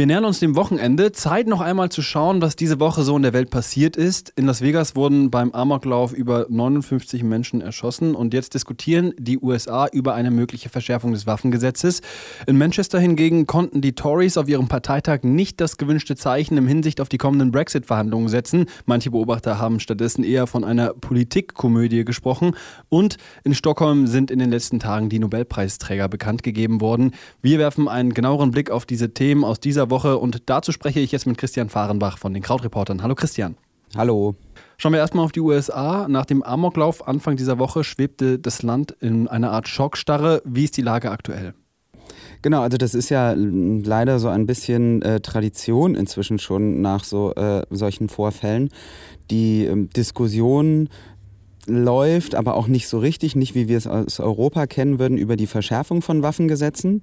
Wir nähern uns dem Wochenende. Zeit noch einmal zu schauen, was diese Woche so in der Welt passiert ist. In Las Vegas wurden beim Amoklauf über 59 Menschen erschossen und jetzt diskutieren die USA über eine mögliche Verschärfung des Waffengesetzes. In Manchester hingegen konnten die Tories auf ihrem Parteitag nicht das gewünschte Zeichen im Hinsicht auf die kommenden Brexit-Verhandlungen setzen. Manche Beobachter haben stattdessen eher von einer Politikkomödie gesprochen. Und in Stockholm sind in den letzten Tagen die Nobelpreisträger bekannt gegeben worden. Wir werfen einen genaueren Blick auf diese Themen aus dieser Woche und dazu spreche ich jetzt mit Christian Fahrenbach von den Krautreportern. Hallo Christian. Hallo. Schauen wir erstmal auf die USA. Nach dem Amoklauf Anfang dieser Woche schwebte das Land in einer Art Schockstarre. Wie ist die Lage aktuell? Genau, also das ist ja leider so ein bisschen äh, Tradition inzwischen schon nach so äh, solchen Vorfällen. Die äh, Diskussion läuft, aber auch nicht so richtig, nicht wie wir es aus Europa kennen würden, über die Verschärfung von Waffengesetzen.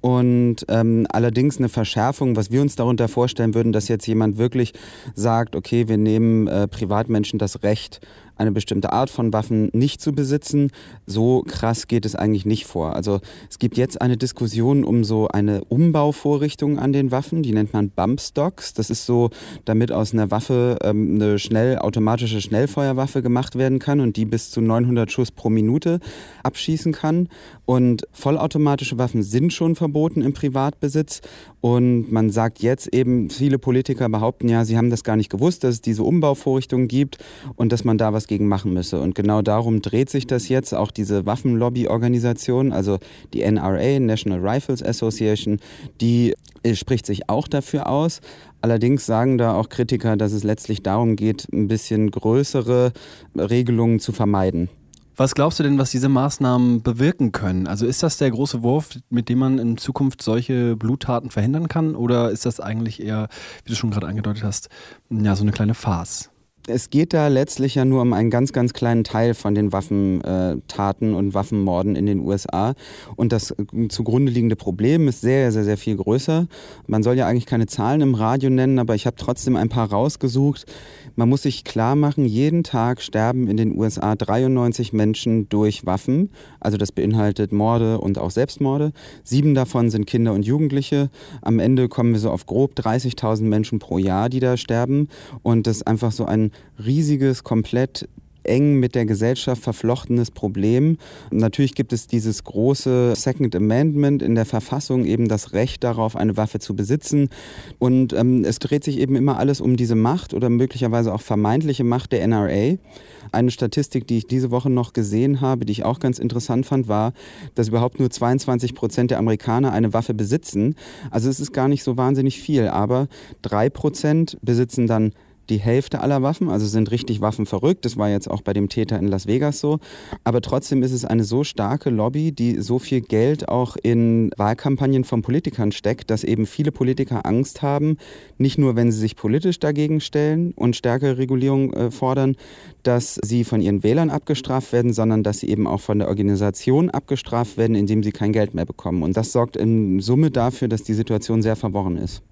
Und ähm, allerdings eine Verschärfung, was wir uns darunter vorstellen würden, dass jetzt jemand wirklich sagt, okay, wir nehmen äh, Privatmenschen das Recht, eine bestimmte Art von Waffen nicht zu besitzen. So krass geht es eigentlich nicht vor. Also es gibt jetzt eine Diskussion um so eine Umbauvorrichtung an den Waffen, die nennt man Bumpstocks. Das ist so, damit aus einer Waffe ähm, eine schnell automatische Schnellfeuerwaffe gemacht werden kann und die bis zu 900 Schuss pro Minute abschießen kann. Und vollautomatische Waffen sind schon verboten im Privatbesitz. Und man sagt jetzt eben, viele Politiker behaupten ja, sie haben das gar nicht gewusst, dass es diese Umbauvorrichtungen gibt und dass man da was gegen machen müsse. Und genau darum dreht sich das jetzt. Auch diese Waffenlobby-Organisation, also die NRA, National Rifles Association, die äh, spricht sich auch dafür aus. Allerdings sagen da auch Kritiker, dass es letztlich darum geht, ein bisschen größere Regelungen zu vermeiden. Was glaubst du denn, was diese Maßnahmen bewirken können? Also ist das der große Wurf, mit dem man in Zukunft solche Bluttaten verhindern kann? Oder ist das eigentlich eher, wie du schon gerade angedeutet hast, ja, so eine kleine Farce? Es geht da letztlich ja nur um einen ganz, ganz kleinen Teil von den Waffentaten und Waffenmorden in den USA. Und das äh, zugrunde liegende Problem ist sehr, sehr, sehr viel größer. Man soll ja eigentlich keine Zahlen im Radio nennen, aber ich habe trotzdem ein paar rausgesucht. Man muss sich klar machen, jeden Tag sterben in den USA 93 Menschen durch Waffen. Also das beinhaltet Morde und auch Selbstmorde. Sieben davon sind Kinder und Jugendliche. Am Ende kommen wir so auf grob 30.000 Menschen pro Jahr, die da sterben. Und das ist einfach so ein riesiges, komplett eng mit der Gesellschaft verflochtenes Problem. Natürlich gibt es dieses große Second Amendment in der Verfassung, eben das Recht darauf, eine Waffe zu besitzen. Und ähm, es dreht sich eben immer alles um diese Macht oder möglicherweise auch vermeintliche Macht der NRA. Eine Statistik, die ich diese Woche noch gesehen habe, die ich auch ganz interessant fand, war, dass überhaupt nur 22 Prozent der Amerikaner eine Waffe besitzen. Also es ist gar nicht so wahnsinnig viel, aber drei Prozent besitzen dann die Hälfte aller Waffen, also sind richtig Waffen verrückt. Das war jetzt auch bei dem Täter in Las Vegas so. Aber trotzdem ist es eine so starke Lobby, die so viel Geld auch in Wahlkampagnen von Politikern steckt, dass eben viele Politiker Angst haben, nicht nur wenn sie sich politisch dagegen stellen und stärkere Regulierung äh, fordern, dass sie von ihren Wählern abgestraft werden, sondern dass sie eben auch von der Organisation abgestraft werden, indem sie kein Geld mehr bekommen. Und das sorgt in Summe dafür, dass die Situation sehr verworren ist.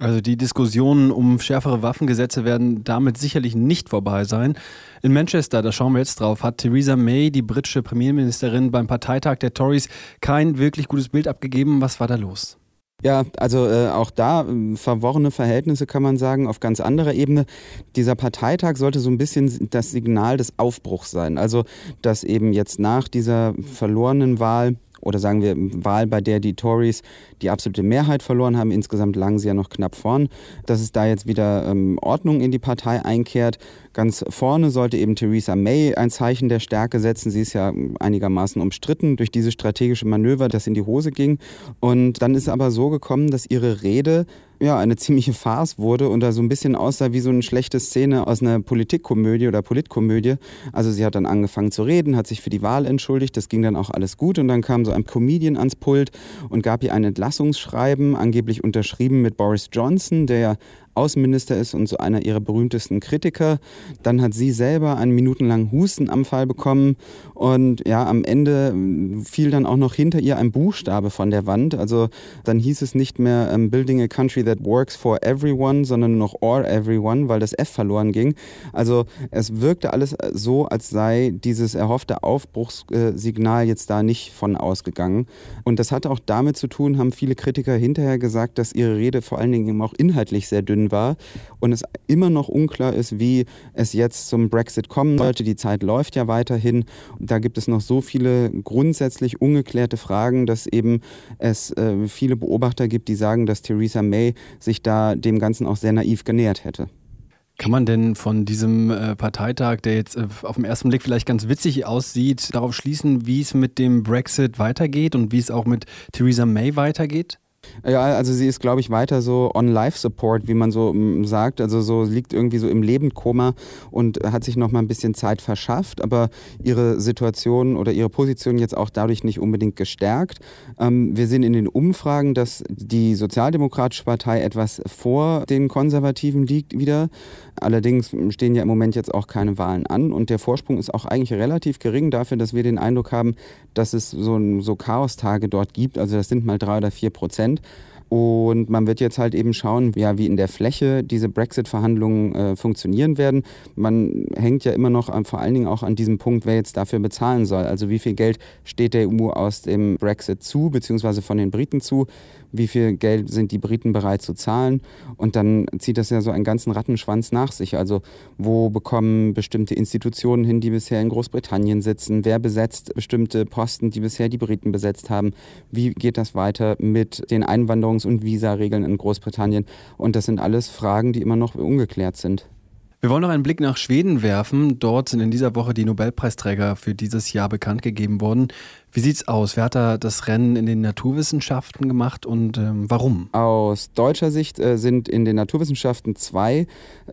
Also die Diskussionen um schärfere Waffengesetze werden damit sicherlich nicht vorbei sein. In Manchester, da schauen wir jetzt drauf, hat Theresa May, die britische Premierministerin, beim Parteitag der Tories kein wirklich gutes Bild abgegeben. Was war da los? Ja, also äh, auch da äh, verworrene Verhältnisse kann man sagen, auf ganz anderer Ebene. Dieser Parteitag sollte so ein bisschen das Signal des Aufbruchs sein. Also, dass eben jetzt nach dieser verlorenen Wahl oder sagen wir Wahl, bei der die Tories die absolute Mehrheit verloren haben. Insgesamt lagen sie ja noch knapp vorn. Dass es da jetzt wieder ähm, Ordnung in die Partei einkehrt. Ganz vorne sollte eben Theresa May ein Zeichen der Stärke setzen. Sie ist ja einigermaßen umstritten durch dieses strategische Manöver, das in die Hose ging. Und dann ist aber so gekommen, dass ihre Rede ja, eine ziemliche Farce wurde und da so ein bisschen aussah wie so eine schlechte Szene aus einer Politikkomödie oder Politkomödie. Also sie hat dann angefangen zu reden, hat sich für die Wahl entschuldigt, das ging dann auch alles gut und dann kam so ein Comedian ans Pult und gab ihr ein Entlassungsschreiben, angeblich unterschrieben mit Boris Johnson, der ja Außenminister ist und so einer ihrer berühmtesten Kritiker. Dann hat sie selber einen minutenlangen Hustenanfall bekommen und ja, am Ende fiel dann auch noch hinter ihr ein Buchstabe von der Wand. Also dann hieß es nicht mehr um, ähm, Building a Country that works for everyone, sondern nur noch or everyone, weil das F verloren ging. Also es wirkte alles so, als sei dieses erhoffte Aufbruchssignal jetzt da nicht von ausgegangen. Und das hatte auch damit zu tun, haben viele Kritiker hinterher gesagt, dass ihre Rede vor allen Dingen eben auch inhaltlich sehr dünn war und es immer noch unklar ist, wie es jetzt zum Brexit kommen sollte. Die Zeit läuft ja weiterhin. Da gibt es noch so viele grundsätzlich ungeklärte Fragen, dass eben es äh, viele Beobachter gibt, die sagen, dass Theresa May sich da dem Ganzen auch sehr naiv genähert hätte. Kann man denn von diesem äh, Parteitag, der jetzt äh, auf den ersten Blick vielleicht ganz witzig aussieht, darauf schließen, wie es mit dem Brexit weitergeht und wie es auch mit Theresa May weitergeht? Ja, also sie ist, glaube ich, weiter so on Life Support, wie man so mm, sagt. Also so liegt irgendwie so im Lebenskoma und hat sich noch mal ein bisschen Zeit verschafft, aber ihre Situation oder ihre Position jetzt auch dadurch nicht unbedingt gestärkt. Ähm, wir sehen in den Umfragen, dass die Sozialdemokratische Partei etwas vor den Konservativen liegt wieder. Allerdings stehen ja im Moment jetzt auch keine Wahlen an und der Vorsprung ist auch eigentlich relativ gering dafür, dass wir den Eindruck haben, dass es so, so Chaostage dort gibt. Also das sind mal drei oder vier Prozent. end Und man wird jetzt halt eben schauen, ja, wie in der Fläche diese Brexit-Verhandlungen äh, funktionieren werden. Man hängt ja immer noch an, vor allen Dingen auch an diesem Punkt, wer jetzt dafür bezahlen soll. Also wie viel Geld steht der EU aus dem Brexit zu, beziehungsweise von den Briten zu wie viel Geld sind die Briten bereit zu zahlen. Und dann zieht das ja so einen ganzen Rattenschwanz nach sich. Also wo bekommen bestimmte Institutionen hin, die bisher in Großbritannien sitzen? Wer besetzt bestimmte Posten, die bisher die Briten besetzt haben? Wie geht das weiter mit den Einwanderungs- und Visaregeln in Großbritannien? Und das sind alles Fragen, die immer noch ungeklärt sind. Wir wollen noch einen Blick nach Schweden werfen. Dort sind in dieser Woche die Nobelpreisträger für dieses Jahr bekannt gegeben worden. Wie sieht's aus? Wer hat da das Rennen in den Naturwissenschaften gemacht und ähm, warum? Aus deutscher Sicht äh, sind in den Naturwissenschaften zwei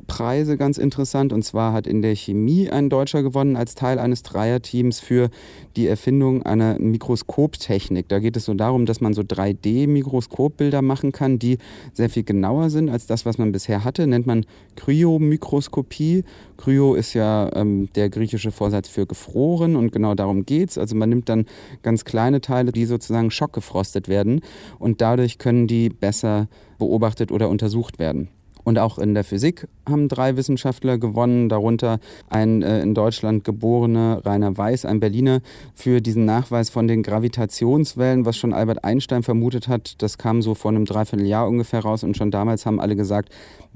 Preise ganz interessant. Und zwar hat in der Chemie ein Deutscher gewonnen als Teil eines Dreierteams für die Erfindung einer Mikroskoptechnik. Da geht es so darum, dass man so 3D-Mikroskopbilder machen kann, die sehr viel genauer sind als das, was man bisher hatte. Nennt man Kryomikroskopie. Kryo ist ja ähm, der griechische Vorsatz für gefroren und genau darum geht's. Also man nimmt dann ganz kleine Teile, die sozusagen schockgefrostet werden und dadurch können die besser beobachtet oder untersucht werden. Und auch in der Physik haben drei Wissenschaftler gewonnen, darunter ein äh, in Deutschland geborener Rainer Weiß, ein Berliner, für diesen Nachweis von den Gravitationswellen, was schon Albert Einstein vermutet hat. Das kam so vor einem Dreivierteljahr ungefähr raus und schon damals haben alle gesagt,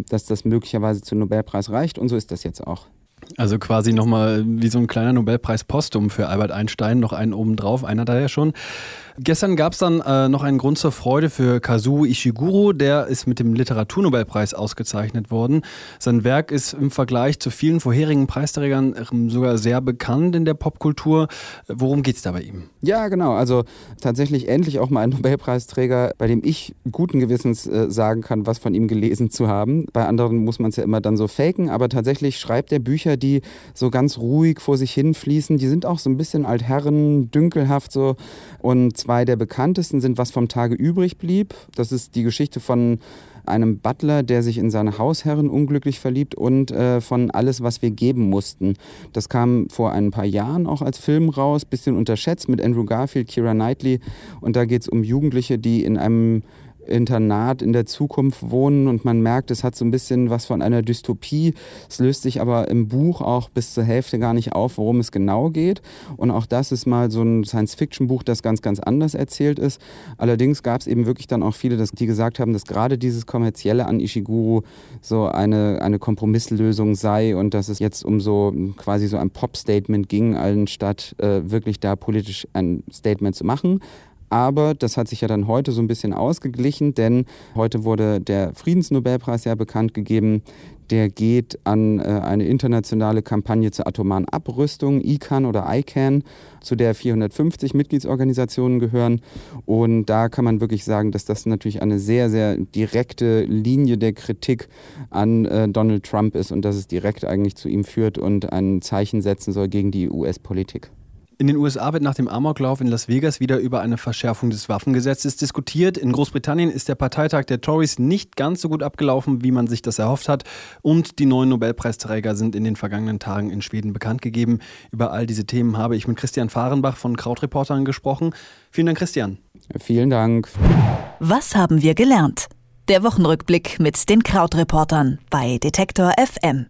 dass das möglicherweise zum Nobelpreis reicht und so ist das jetzt auch. Also quasi nochmal wie so ein kleiner Nobelpreis Postum für Albert Einstein, noch einen obendrauf, einer da ja schon. Gestern gab es dann äh, noch einen Grund zur Freude für Kazuo Ishiguro. Der ist mit dem Literaturnobelpreis ausgezeichnet worden. Sein Werk ist im Vergleich zu vielen vorherigen Preisträgern ähm, sogar sehr bekannt in der Popkultur. Worum geht es da bei ihm? Ja, genau. Also tatsächlich endlich auch mal ein Nobelpreisträger, bei dem ich guten Gewissens äh, sagen kann, was von ihm gelesen zu haben. Bei anderen muss man es ja immer dann so faken, aber tatsächlich schreibt er Bücher, die so ganz ruhig vor sich hin fließen. Die sind auch so ein bisschen altherren, dünkelhaft so und Zwei der bekanntesten sind Was vom Tage übrig blieb. Das ist die Geschichte von einem Butler, der sich in seine Hausherrin unglücklich verliebt und äh, von Alles, was wir geben mussten. Das kam vor ein paar Jahren auch als Film raus, bisschen unterschätzt mit Andrew Garfield, Kira Knightley. Und da geht es um Jugendliche, die in einem Internat in der Zukunft wohnen und man merkt, es hat so ein bisschen was von einer Dystopie. Es löst sich aber im Buch auch bis zur Hälfte gar nicht auf, worum es genau geht. Und auch das ist mal so ein Science-Fiction-Buch, das ganz, ganz anders erzählt ist. Allerdings gab es eben wirklich dann auch viele, die gesagt haben, dass gerade dieses Kommerzielle an Ishiguro so eine, eine Kompromisslösung sei und dass es jetzt um so quasi so ein Pop-Statement ging, anstatt äh, wirklich da politisch ein Statement zu machen. Aber das hat sich ja dann heute so ein bisschen ausgeglichen, denn heute wurde der Friedensnobelpreis ja bekannt gegeben. Der geht an äh, eine internationale Kampagne zur atomaren Abrüstung, ICAN oder ICAN, zu der 450 Mitgliedsorganisationen gehören. Und da kann man wirklich sagen, dass das natürlich eine sehr, sehr direkte Linie der Kritik an äh, Donald Trump ist und dass es direkt eigentlich zu ihm führt und ein Zeichen setzen soll gegen die US-Politik. In den USA wird nach dem Amoklauf in Las Vegas wieder über eine Verschärfung des Waffengesetzes diskutiert. In Großbritannien ist der Parteitag der Tories nicht ganz so gut abgelaufen, wie man sich das erhofft hat. Und die neuen Nobelpreisträger sind in den vergangenen Tagen in Schweden bekannt gegeben. Über all diese Themen habe ich mit Christian Fahrenbach von Krautreportern gesprochen. Vielen Dank, Christian. Vielen Dank. Was haben wir gelernt? Der Wochenrückblick mit den Krautreportern bei Detektor FM.